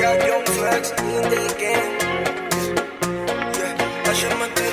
Got young flex in the game. Yeah, I should my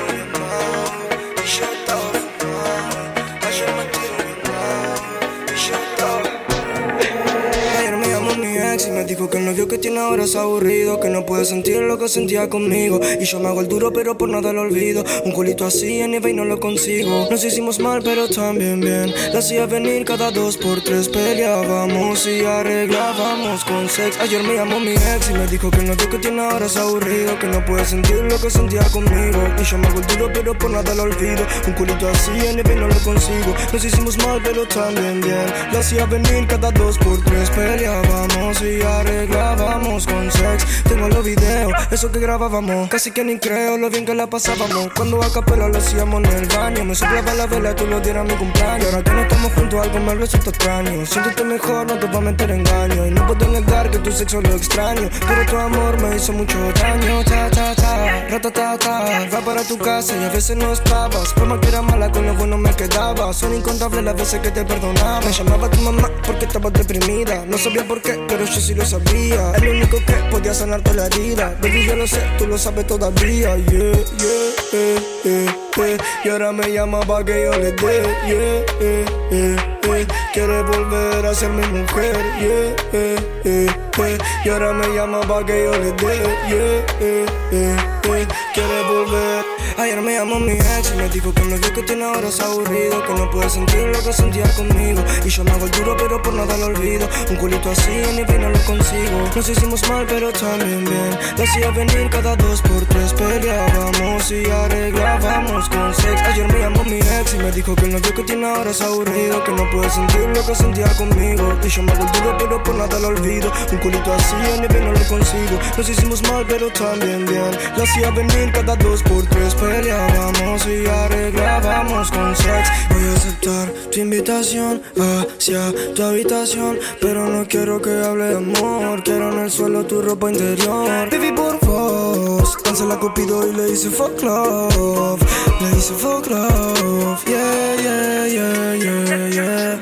dijo que el novio que tiene ahora es aburrido, que no puede sentir lo que sentía conmigo. Y yo me hago el duro, pero por nada lo olvido. Un culito así en y no lo consigo. Nos hicimos mal, pero también bien. La hacía venir cada dos por tres, peleábamos y arreglábamos con sex. Ayer me llamó mi ex y me dijo que el novio que tiene ahora es aburrido, que no puede sentir lo que sentía conmigo. Y yo me hago el duro, pero por nada lo olvido. Un culito así en y no lo consigo. Nos hicimos mal, pero también bien. La hacía venir cada dos por tres, peleábamos y arreglábamos arreglábamos con sex. Tengo los videos, eso que grabábamos. Casi que ni creo lo bien que la pasábamos. Cuando a capela lo hacíamos en el baño. Me soplaba la vela, tú lo dieras mi cumpleaños. Ahora que no estamos juntos, algo me resulta extraño. Siéntete mejor, no te voy a meter engaño. Y no puedo negar que tu sexo lo extraño. Pero tu amor me hizo mucho daño. Ta, ta, ta, rata, ta, ta. Va para tu casa y a veces no estabas. Como que era mala, con lo bueno me quedaba. Son incontables las veces que te perdonaba. Me llamaba tu mamá porque estaba deprimida. No sabía por qué, pero yo sí lo sabía. El único que podía sanarte la herida. Baby, yo lo sé, tú lo sabes todavía. Yeah, yeah, yeah, yeah, yeah. Y ahora me llama pa' que yo le dé. Yeah, yeah, yeah, yeah. Quiere volver a ser mi mujer. Yeah, yeah, yeah, yeah. Y ahora me llama pa' que yo le dé. Yeah, yeah, yeah, yeah. Quiere volver. Ayer me llamó mi ex y me dijo que novio que tiene ahora es aburrido, que no puede sentir lo que sentía conmigo. Y yo me hago el duro, pero por nada lo olvido. Un culito así mi no lo consigo. Nos hicimos mal, pero también bien. Lo hacía venir cada dos por tres, peleábamos y arreglábamos con sex. Ayer me llamó mi ex y me dijo que el novio que tiene ahora es aburrido, que no puede sentir lo que sentía conmigo. Y yo me hago el duro, pero por nada lo olvido. Un culito así mi no lo consigo. Nos hicimos mal, pero también bien. Lo hacía venir cada dos por tres, peleábamos y arreglábamos con sex. Voy a aceptar tu invitación hacia tu habitación, pero no quiero que hable de amor. Quiero en el suelo tu ropa interior. Baby, por favor, la Cupido y le hice fuck love. Le hice fuck love. Yeah, yeah, yeah, yeah, yeah. yeah,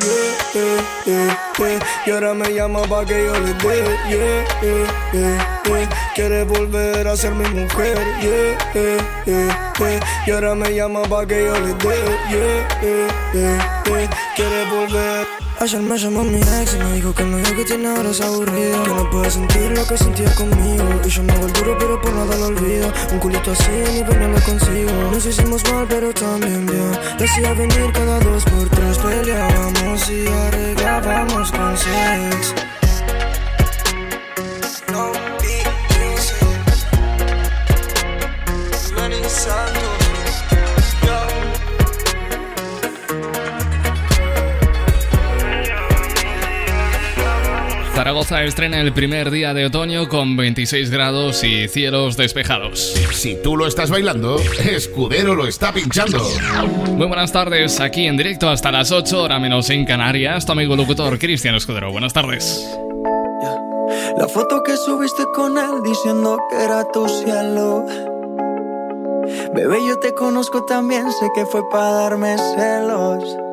yeah, yeah. Y ahora me llama pa' que yo le dé. Yeah, yeah, yeah, yeah. Quiere volver a ser mi mujer. Yeah. Y ahora me llama pa' que yo le dé. Yeah. Quiere volver. Ayer me llamó mi ex y me dijo que el novio que tiene ahora es aburrido. Que no puede sentir lo que sentía conmigo. Y yo me hago duro pero por nada lo olvido. Un culito así ni no lo consigo. Nos hicimos mal pero también bien. Decía venir cada dos por tres Peleábamos y arreglábamos con sex Zaragoza estrena el primer día de otoño con 26 grados y cielos despejados. Si tú lo estás bailando, Escudero lo está pinchando. Muy buenas tardes, aquí en directo hasta las 8, hora menos en Canarias, tu amigo locutor Cristian Escudero. Buenas tardes. La foto que subiste con él diciendo que era tu cielo. Bebé, yo te conozco también, sé que fue para darme celos.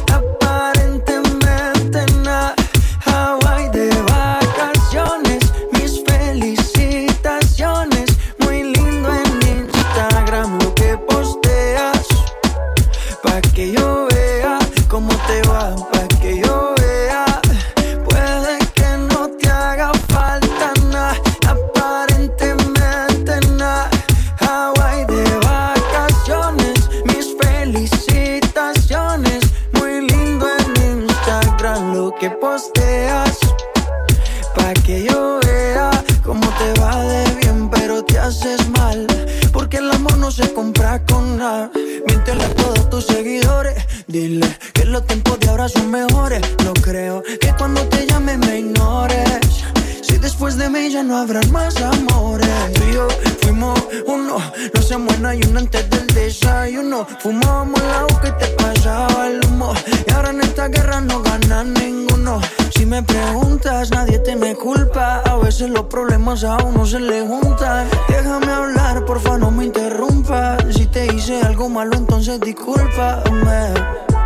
son mejores. No creo que cuando te llame me ignores. Si después de mí ya no habrá más amores. Tú y yo fuimos uno, no se muera y uno antes del desayuno. Fumábamos el agua que te pasaba el humo. Y ahora en esta guerra no gana ninguno. Si me preguntas, nadie te me culpa. A veces los problemas a uno se le juntan. Déjame hablar, porfa, no me interrumpas. Si te hice algo malo, entonces discúlpame.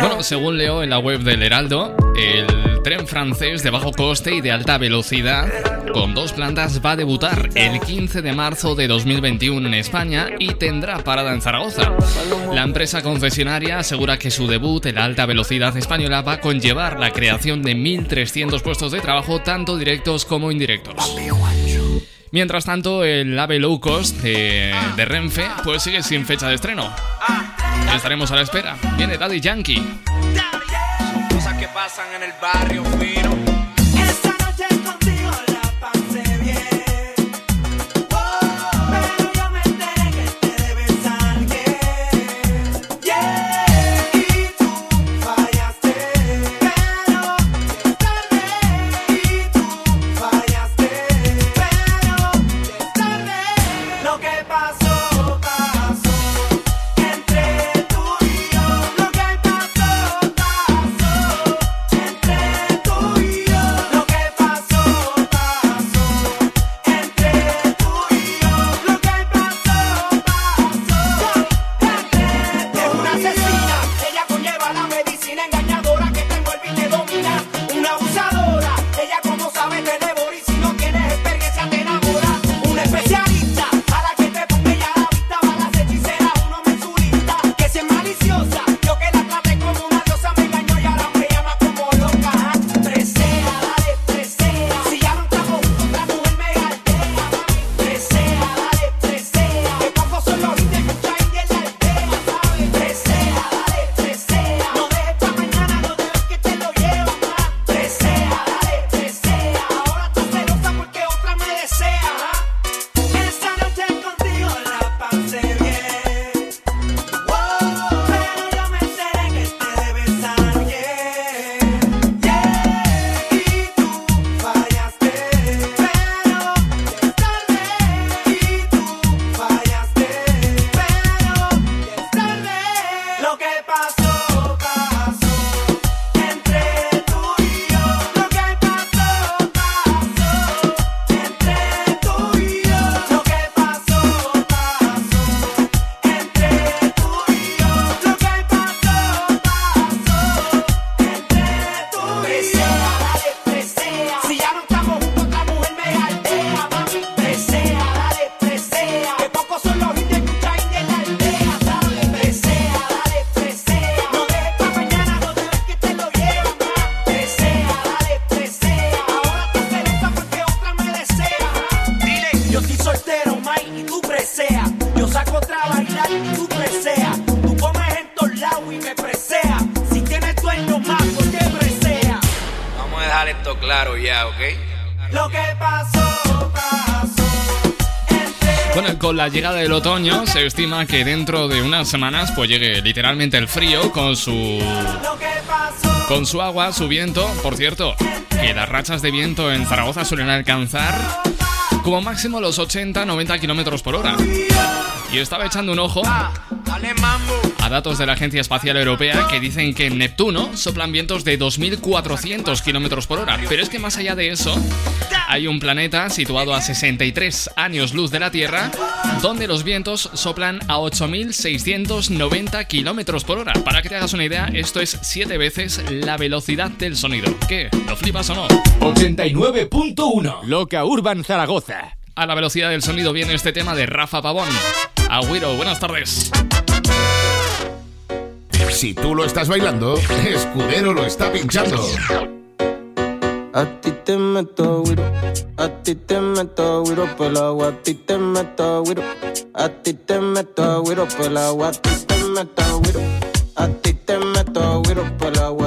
Bueno, según leo en la web del Heraldo, el tren francés de bajo coste y de alta velocidad con dos plantas va a debutar el 15 de marzo de 2021 en España y tendrá parada en Zaragoza. La empresa concesionaria asegura que su debut en la alta velocidad española va a conllevar la creación de 1.300 puestos de trabajo tanto directos como indirectos. Mientras tanto, el AVE Low Cost de, de Renfe pues sigue sin fecha de estreno. Estaremos a la espera. Viene Daddy Yankee. La llegada del otoño se estima que dentro de unas semanas pues llegue literalmente el frío con su con su agua, su viento. Por cierto, que las rachas de viento en Zaragoza suelen alcanzar como máximo los 80-90 kilómetros por hora. Y estaba echando un ojo a datos de la Agencia Espacial Europea que dicen que en Neptuno soplan vientos de 2.400 kilómetros por hora. Pero es que más allá de eso, hay un planeta situado a 63 años luz de la Tierra, donde los vientos soplan a 8.690 kilómetros por hora. Para que te hagas una idea, esto es 7 veces la velocidad del sonido. ¿Qué? ¿Lo flipas o no? 89.1 Loca Urban Zaragoza. A la velocidad del sonido viene este tema de Rafa Pavón. Agüero, buenas tardes. Si tú lo estás bailando, Escudero lo está pinchando. A ti te meto güiro, a ti te meto güiro por agua, a ti te meto güiro, a ti te meto güiro por agua, a ti te meto güiro, a ti te meto güiro por agua,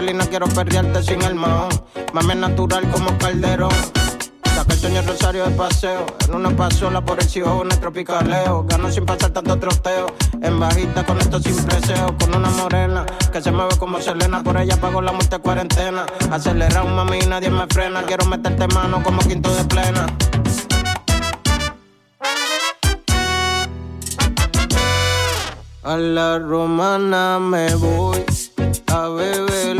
Feliz no quiero perderte sin el. Mame natural como calderón. Saca el sueño rosario de paseo. En una pasola por el cielo en el tropicaleo. Gano sin pasar tanto troteo. En bajita con esto sin preseo. Con una morena que se mueve como Selena. Por ella pago la muerte cuarentena. Acelera un mami y nadie me frena. Quiero meterte mano como quinto de plena. A la romana me voy a beber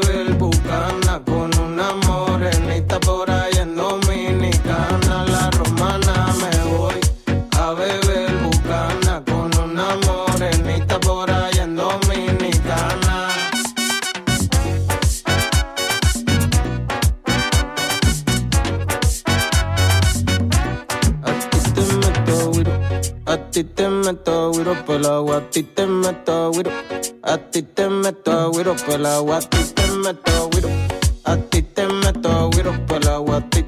ti te meto guiro por el agua, a ti te meto guiro, a ti te meto guiro por el agua, a ti te meto guiro. A ti te meto güiro por agua, a ti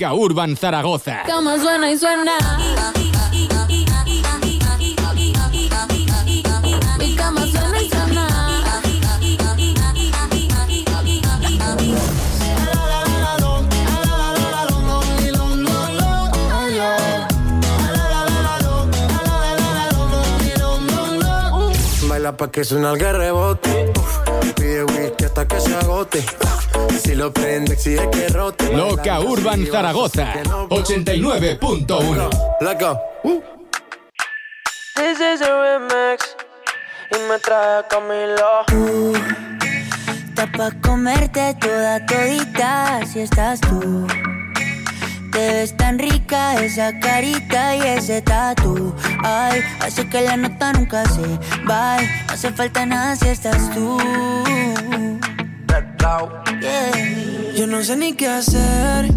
Loca Urban Zaragoza. Como suena y suena. Mi cama suena y suena. Baila pa' que suena el rebote. Pide whisky hasta que se agote. Si lo prende, exige que rote. Loca Urban Zaragoza, 89.1. Loco. Uh. This is a remix. Y me trae Camilo. Tú, está pa' comerte toda todita si estás tú. Te ves tan rica esa carita y ese tatu. Ay, hace que la nota nunca se va. No hace falta nada si estás tú. Yo no sé ni qué hacer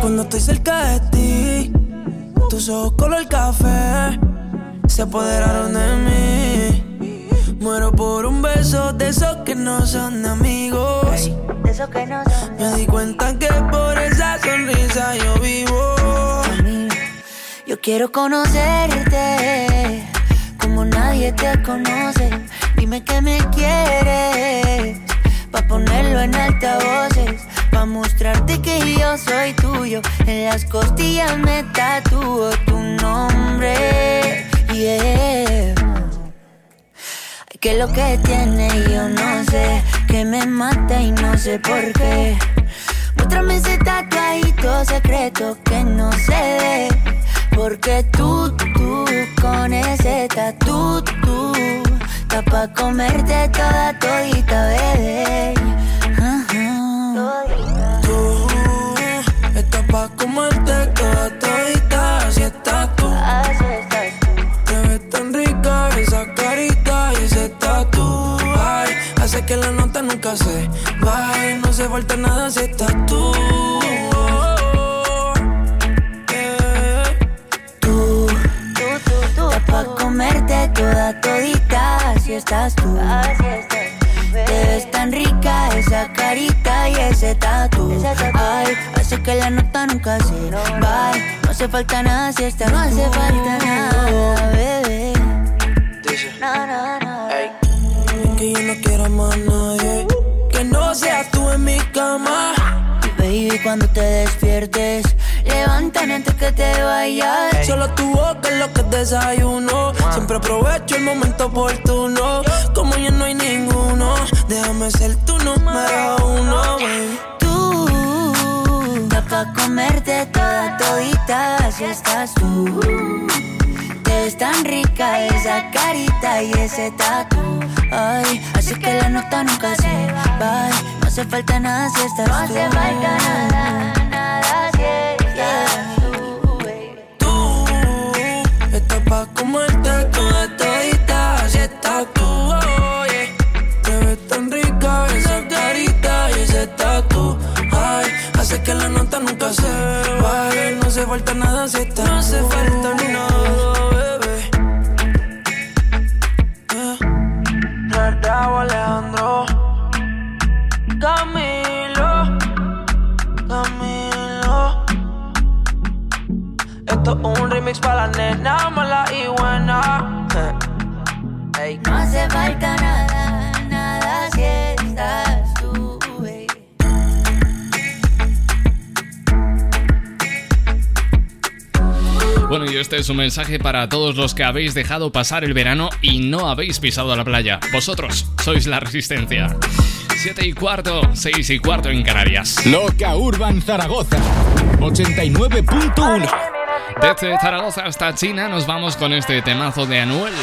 cuando estoy cerca de ti. Tus ojos color café se apoderaron de mí. Muero por un beso de esos que no son amigos. de esos que no son Me di cuenta que por esa sonrisa yo vivo. Yo quiero conocerte como nadie te conoce. Dime que me quieres ponerlo en altavoces, pa' mostrarte que yo soy tuyo. En las costillas me tatúo tu nombre, yeah. Que lo que tiene yo no sé, que me mata y no sé por qué. Muéstrame ese tatuadito secreto que no se ve. Porque tú, tú, con ese tatu, tú, Está pa' comerte toda todita, bebé. Tú estás pa' comerte toda todita, así estás tú. Así. Te ves tan rica esa carita y ese tatu. Ay, hace que la nota nunca se baje, no se falta nada si estás tú estás tú. Te ves tan rica esa carita y ese tatu. Ay, hace que la nota nunca se va. No hace falta nada si estás No hace falta nada, bebé. No, no, no. Que yo no quiero más nadie. Que no seas tú en mi cama. Baby, cuando te despiertes, levántame antes que te vayas. Solo tu boca es lo que desayuno. Siempre aprovecho el momento oportuno. Como ya no hay ninguno, déjame ser tu número uno, baby. Tú, da pa' comerte toda todita si estás tú. Te ves tan rica esa carita y ese tatu. Ay, así que la nota nunca se va. No hace falta nada si estás tú. No hace falta nada pa' comerte toda todita si estás tú. oh, yeah. Te ves tan rica esa carita y ese tatu. Ay, hace que la nota nunca se vaya. No hace falta nada si estás No hace falta ni nada, Esto es un remix para la nena mala y buena. Ey. No hace falta nada, nada si estás tú. baby. Bueno, y este es un mensaje para todos los que habéis dejado pasar el verano y no habéis pisado la playa. Vosotros sois la resistencia. 7 y cuarto, 6 y cuarto en Canarias. Loca Urban Zaragoza 89.1 Desde Zaragoza hasta China nos vamos con este temazo de Anuel.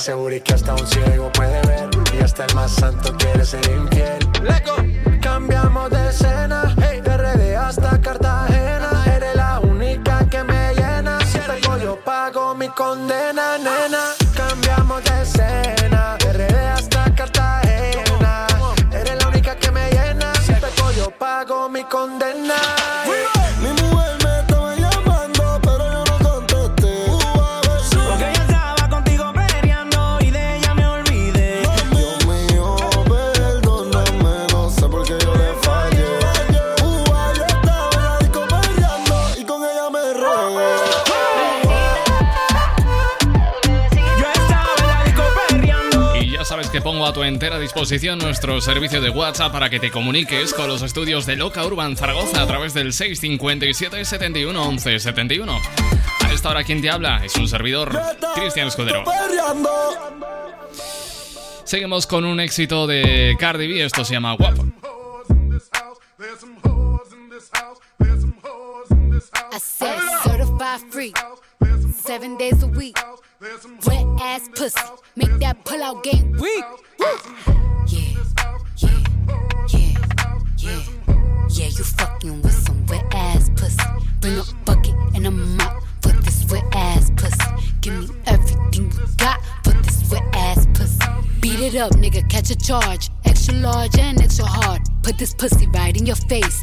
Seguro y que hasta un ciego puede ver. Y hasta el más santo quiere ser infiel. Leco, cambiamos de escena. Hey, de RD hasta Cartagena. A tu entera disposición nuestro servicio de WhatsApp para que te comuniques con los estudios de Loca Urban Zaragoza a través del 657 71 11 71. A esta hora, quien te habla? Es un servidor, Cristian Escudero. Seguimos con un éxito de Cardi B, esto se llama Guapo. seven days a week. Wet ass pussy, make that pull out game weak. Yeah, yeah, yeah, yeah. Yeah, you fucking with some wet ass pussy. Bring a bucket and a mop for this wet ass pussy. Give me everything you got for this wet ass pussy. Beat it up, nigga, catch a charge. Extra large and extra hard. Put this pussy right in your face.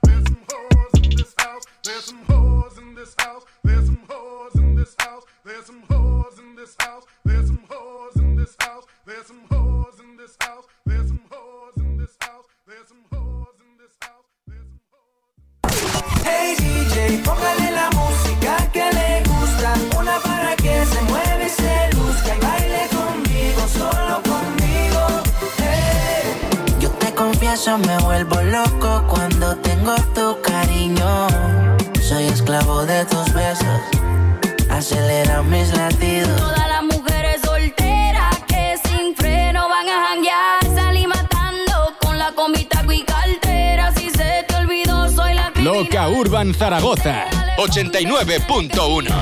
There's some hoes in this house. There's some hoes in this house. There's some hoes in this house. There's some hoes in this house. There's some hoes in this house. There's some hoes in this house. There's some hoes in this house. There's some hoes. Hey DJ, póngale la música que le gusta, una para que se eso me vuelvo loco cuando tengo tu cariño. Soy esclavo de tus besos, acelera mis latidos. Todas las mujeres solteras que sin freno van a janguear, salí matando con la comita y cartera. Si se te olvidó, soy la Loca Urban Zaragoza, 89.1.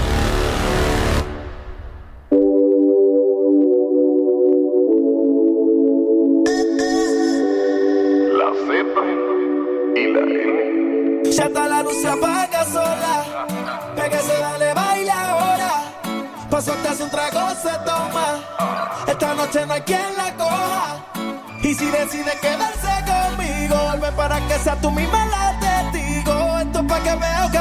Ya está la luz se apaga sola. Pégase, dale, baila ahora. Paso hasta un trago se toma. Esta noche no hay quien la coja. Y si decide quedarse conmigo, vuelve para que sea tú misma la testigo. Esto es para que veo que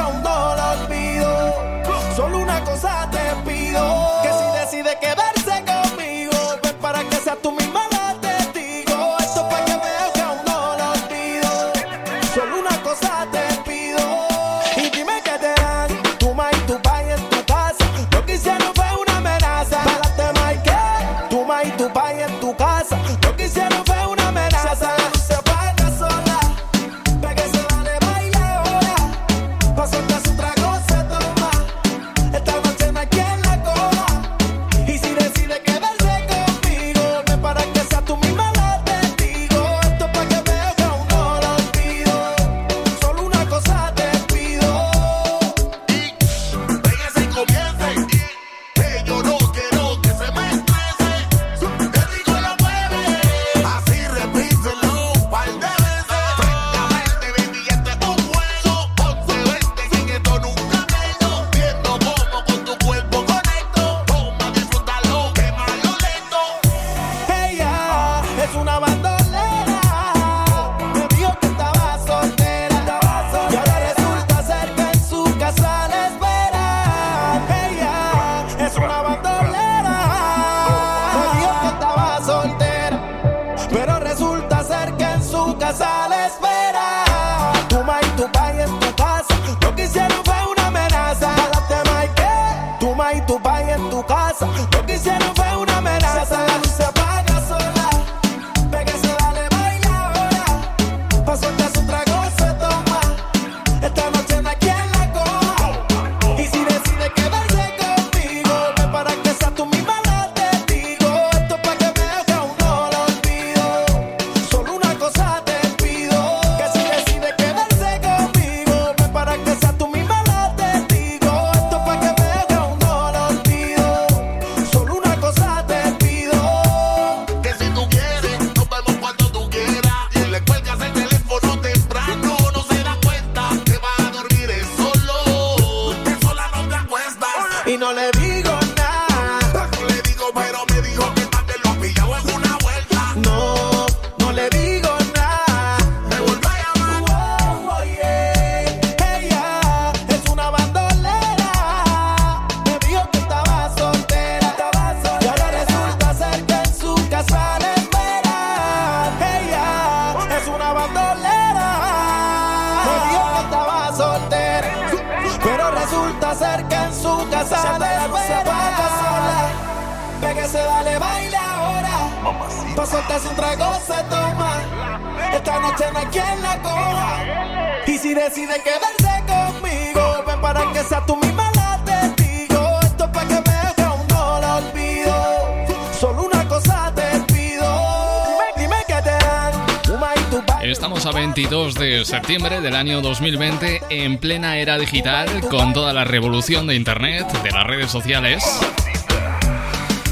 Estamos a 22 de septiembre del año 2020 en plena era digital con toda la revolución de Internet, de las redes sociales.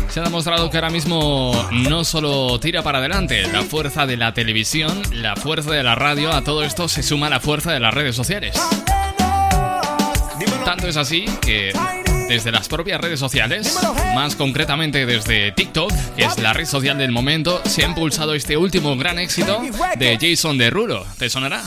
Se ha demostrado que ahora mismo no solo tira para adelante la fuerza de la televisión, la fuerza de la radio, a todo esto se suma la fuerza de las redes sociales. Tanto es así que desde las propias redes sociales, más concretamente desde TikTok, que es la red social del momento, se ha impulsado este último gran éxito de Jason Derulo. ¿Te sonará?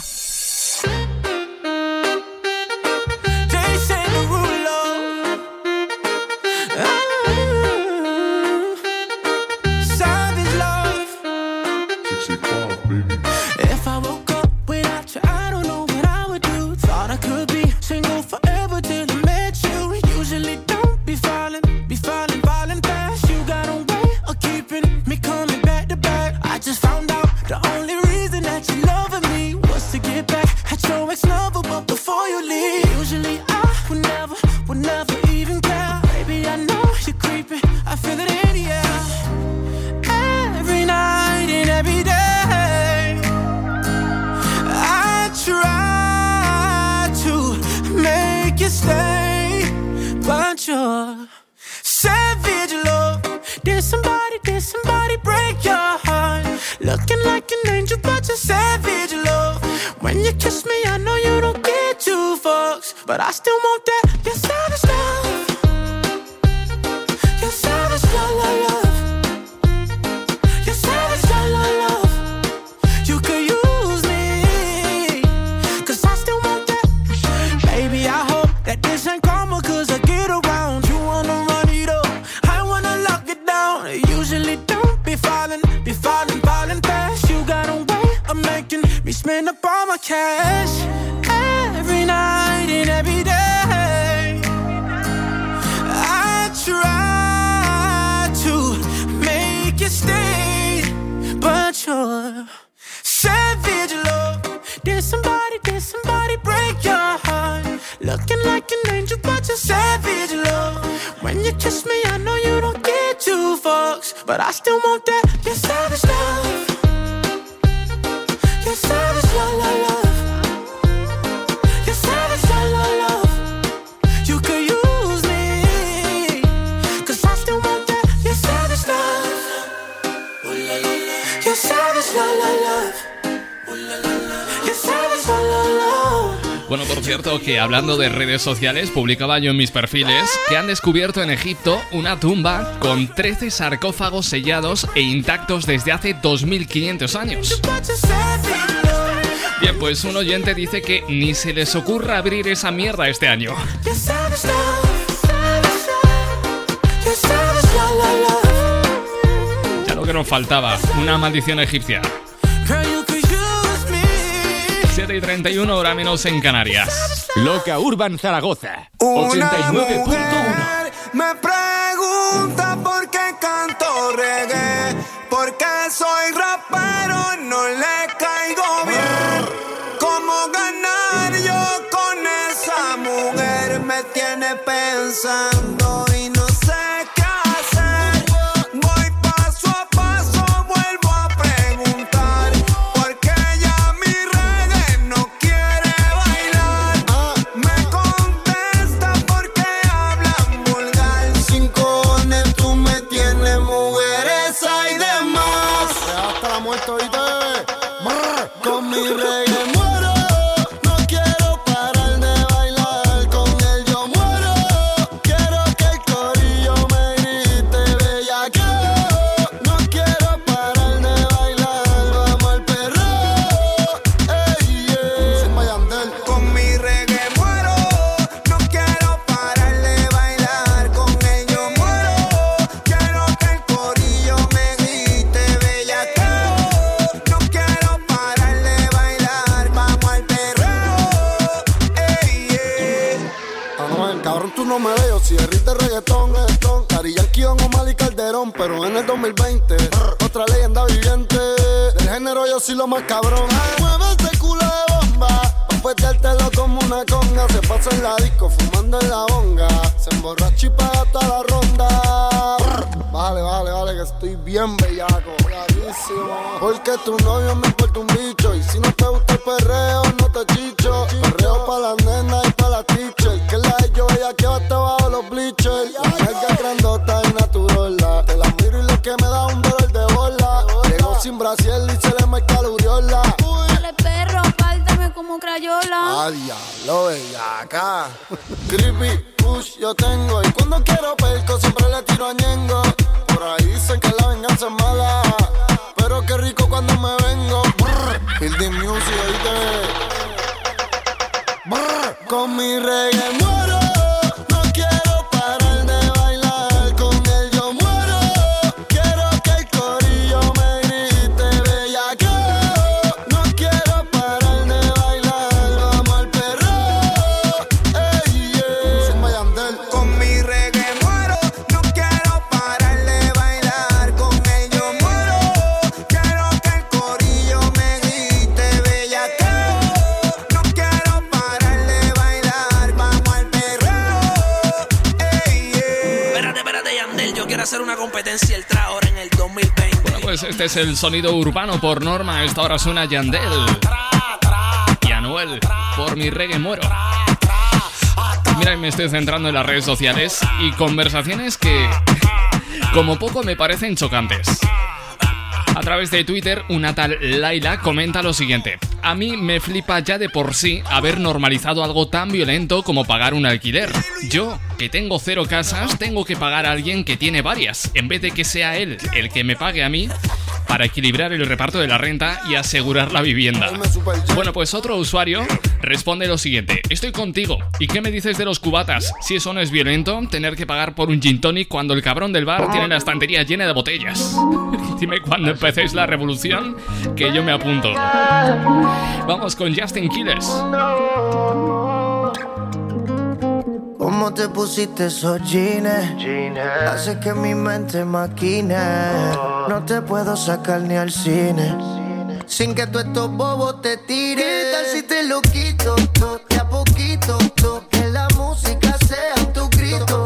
Hablando de redes sociales, publicaba yo en mis perfiles que han descubierto en Egipto una tumba con 13 sarcófagos sellados e intactos desde hace 2500 años. Bien, pues un oyente dice que ni se les ocurra abrir esa mierda este año. Ya lo que nos faltaba, una maldición egipcia. Girl, you could use me. 7 y 31 hora menos en Canarias. Loca Urban Zaragoza. Una 89.1. mujer me pregunta por qué canto reggae, por qué soy rapero, no le caigo bien. ¿Cómo ganar yo con esa mujer? Me tiene pensando más cabrón. Mueve ese culo de bomba. Pa' peteártelo como una conga. Se pasa en la disco, fumando en la bonga. Se emborracha y paga toda la ronda. Vale, vale, vale, que estoy bien bellaco. Bravísimo. Porque tu novio me importa un bicho. Y si no te gusta el perreo, no te chicho. Perreo pa' las nenas y pa' la teacher. Que la de yo ella que va hasta bajo los bleachers. La nalga grandota y naturola. Sin brasier y se le marca la uriola. Dale perro, apártame como crayola. Ah, diablo, bellaca. Creepy, push, yo tengo. Y cuando quiero perco, siempre le tiro a Ñengo. Por ahí dicen que la venganza es mala. Pero qué rico cuando me vengo. Brr, Building music, oíste. Brr, Con mi reggae el ahora en el 2020. Bueno, pues este es el sonido urbano por norma. Esta hora suena Yandel. Y Anuel, por mi reggae muero. Mira, me estoy centrando en las redes sociales y conversaciones que como poco me parecen chocantes. A través de Twitter, una tal Laila comenta lo siguiente. A mí me flipa ya de por sí haber normalizado algo tan violento como pagar un alquiler. Yo, que tengo cero casas, tengo que pagar a alguien que tiene varias, en vez de que sea él el que me pague a mí para equilibrar el reparto de la renta y asegurar la vivienda. Bueno, pues otro usuario responde lo siguiente. Estoy contigo. ¿Y qué me dices de los cubatas? Si eso no es violento, tener que pagar por un gin tonic cuando el cabrón del bar tiene la estantería llena de botellas. Dime cuando empecéis la revolución que yo me apunto. Vamos con Justin Quiles. ¿Cómo te pusiste esos jeans? Hace que mi mente maquine. No te puedo sacar ni al cine. Sin que tú estos bobos te tires. ¿Qué tal si te lo quito? to- De a poquito. to- Que la música sea tu grito.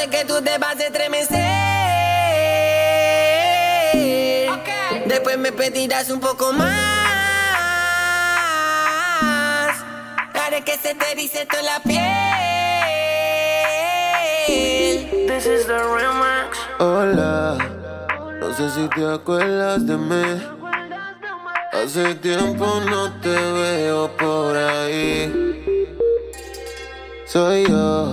Sé que tú te vas a estremecer. Después me pedirás un poco más. Haré que se te erice toda la piel. This is the remix. Hola, no sé si te acuerdas de mí. Hace tiempo no te veo por ahí. Soy yo,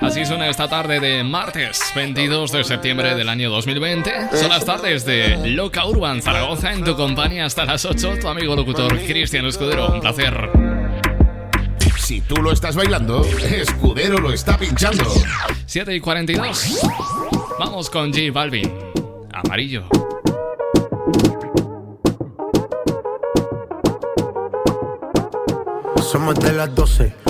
Así suena esta tarde de martes 22 de septiembre del año 2020. Son las tardes de Loca Urban Zaragoza en tu compañía hasta las 8. Tu amigo locutor Cristian Escudero. Un placer. Si tú lo estás bailando, Escudero lo está pinchando. 7 y 42. Vamos con J Balvin. Amarillo. Somos de las 12, nos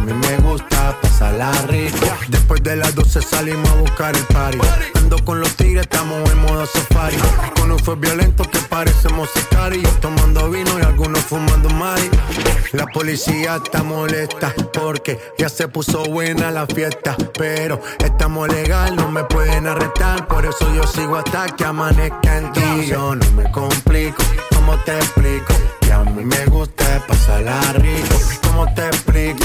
Mí me gusta pasarla rico. Después de las 12 salimos a buscar el party. Ando con los tigres, estamos en modo safari. Con un fue violento que parecemos sicarios. Tomando vino y algunos fumando mari. La policía está molesta porque ya se puso buena la fiesta. Pero estamos legal, no me pueden arrestar. Por eso yo sigo hasta que amanezca en ti. Yo no me complico, ¿cómo te explico? Que a mí me gusta pasarla rico. ¿Cómo te explico?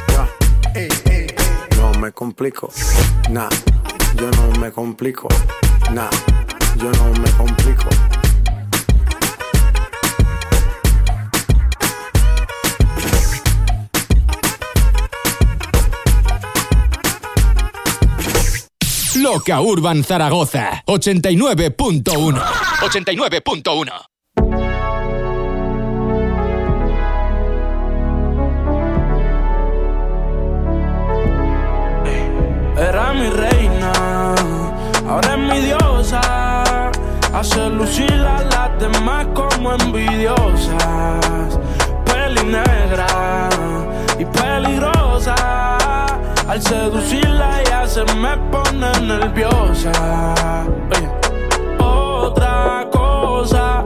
ey, ey. No me complico. Nah, yo no me complico. Nah, yo no me complico. Loca Urban Zaragoza 89.1. 89.1. Era mi reina, ahora es mi diosa. Hace lucir a las demás como envidiosas. Peli negra y peligrosa. Al seducirla ella se me pone nerviosa. Otra cosa,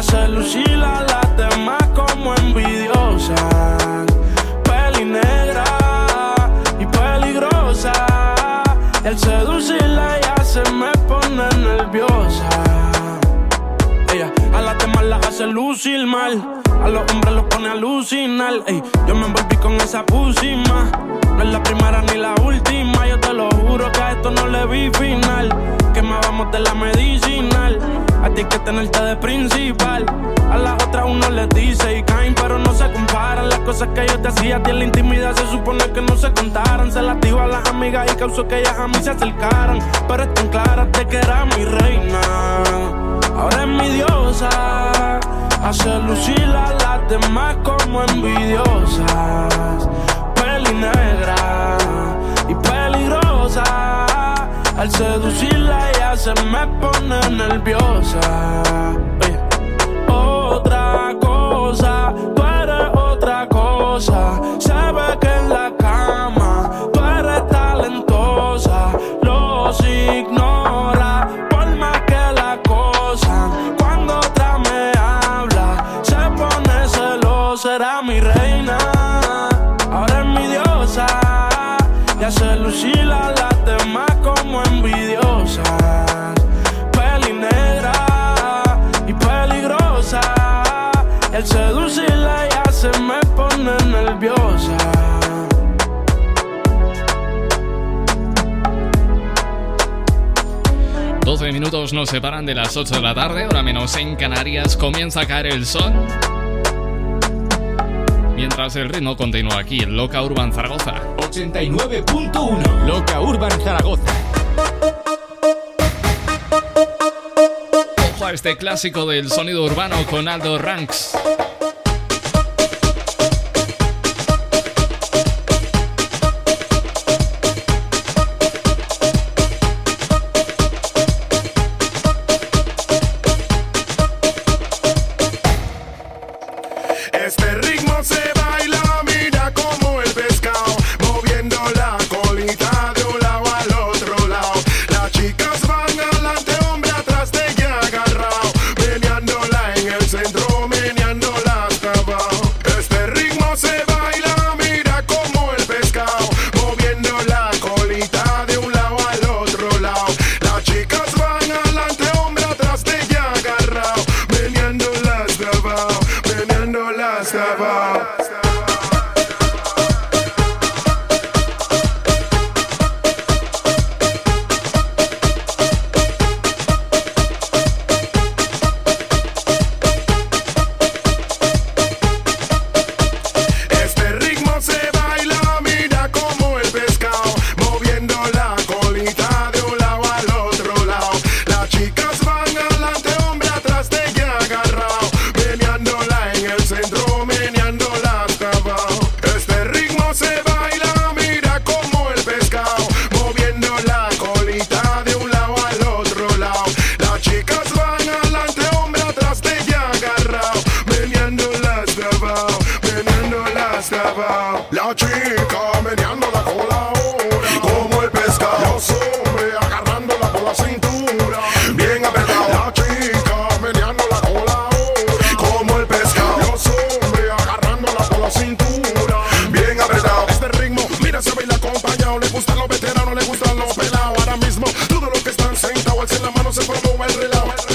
hace lucir a las demás como envidiosa. Peli negra y peligrosa. Al seducirla ya se me pone nerviosa. Ella a las demás las hace lucir mal. A los hombres los pone a alucinar. Ey, yo me envolví con esa pusima. No es la primera ni la última. Yo te lo juro que a esto no le vi final. Que más vamos de la medicinal. A ti hay que tenerte de principal. A las otras uno les dice y caen, pero no se comparan. Las cosas que yo te hacía a ti en la intimidad se supone que no se contaran. Se las a las amigas y causó que ellas a mí se acercaran. Pero están claras de que era mi reina. Ahora es mi diosa. Hace lucir a las demás como envidiosas. Peli negra y peligrosa. Al seducirla ella se me pone nerviosa. Otra cosa, tú eres otra cosa. Minutos nos separan de las 8 de la tarde, ahora menos en Canarias, comienza a caer el sol. Mientras el ritmo continúa aquí en Loca Urban Zaragoza. 89.1 Loca Urban Zaragoza. Ojo a este clásico del sonido urbano con Aldo Ranks. manos se promueve el relajo.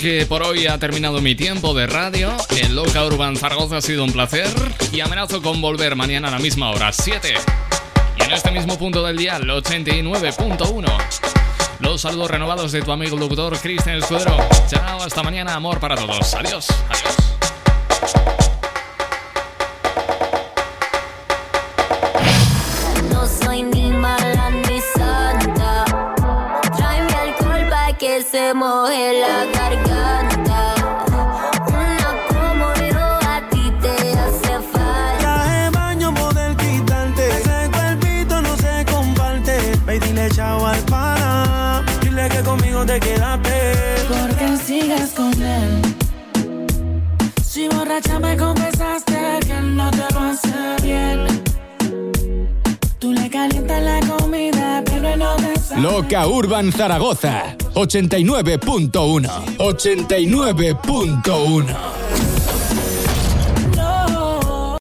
que por hoy ha terminado mi tiempo de radio. En Loca Urban Zaragoza ha sido un placer y amenazo con volver mañana a la misma hora, 7. Y en este mismo punto del día, el 89.1. Los saludos renovados de tu amigo el locutor Cristian Escudero. Chao, hasta mañana, amor para todos. Adiós, adiós. Urban Zaragoza. 89.1. 89.1.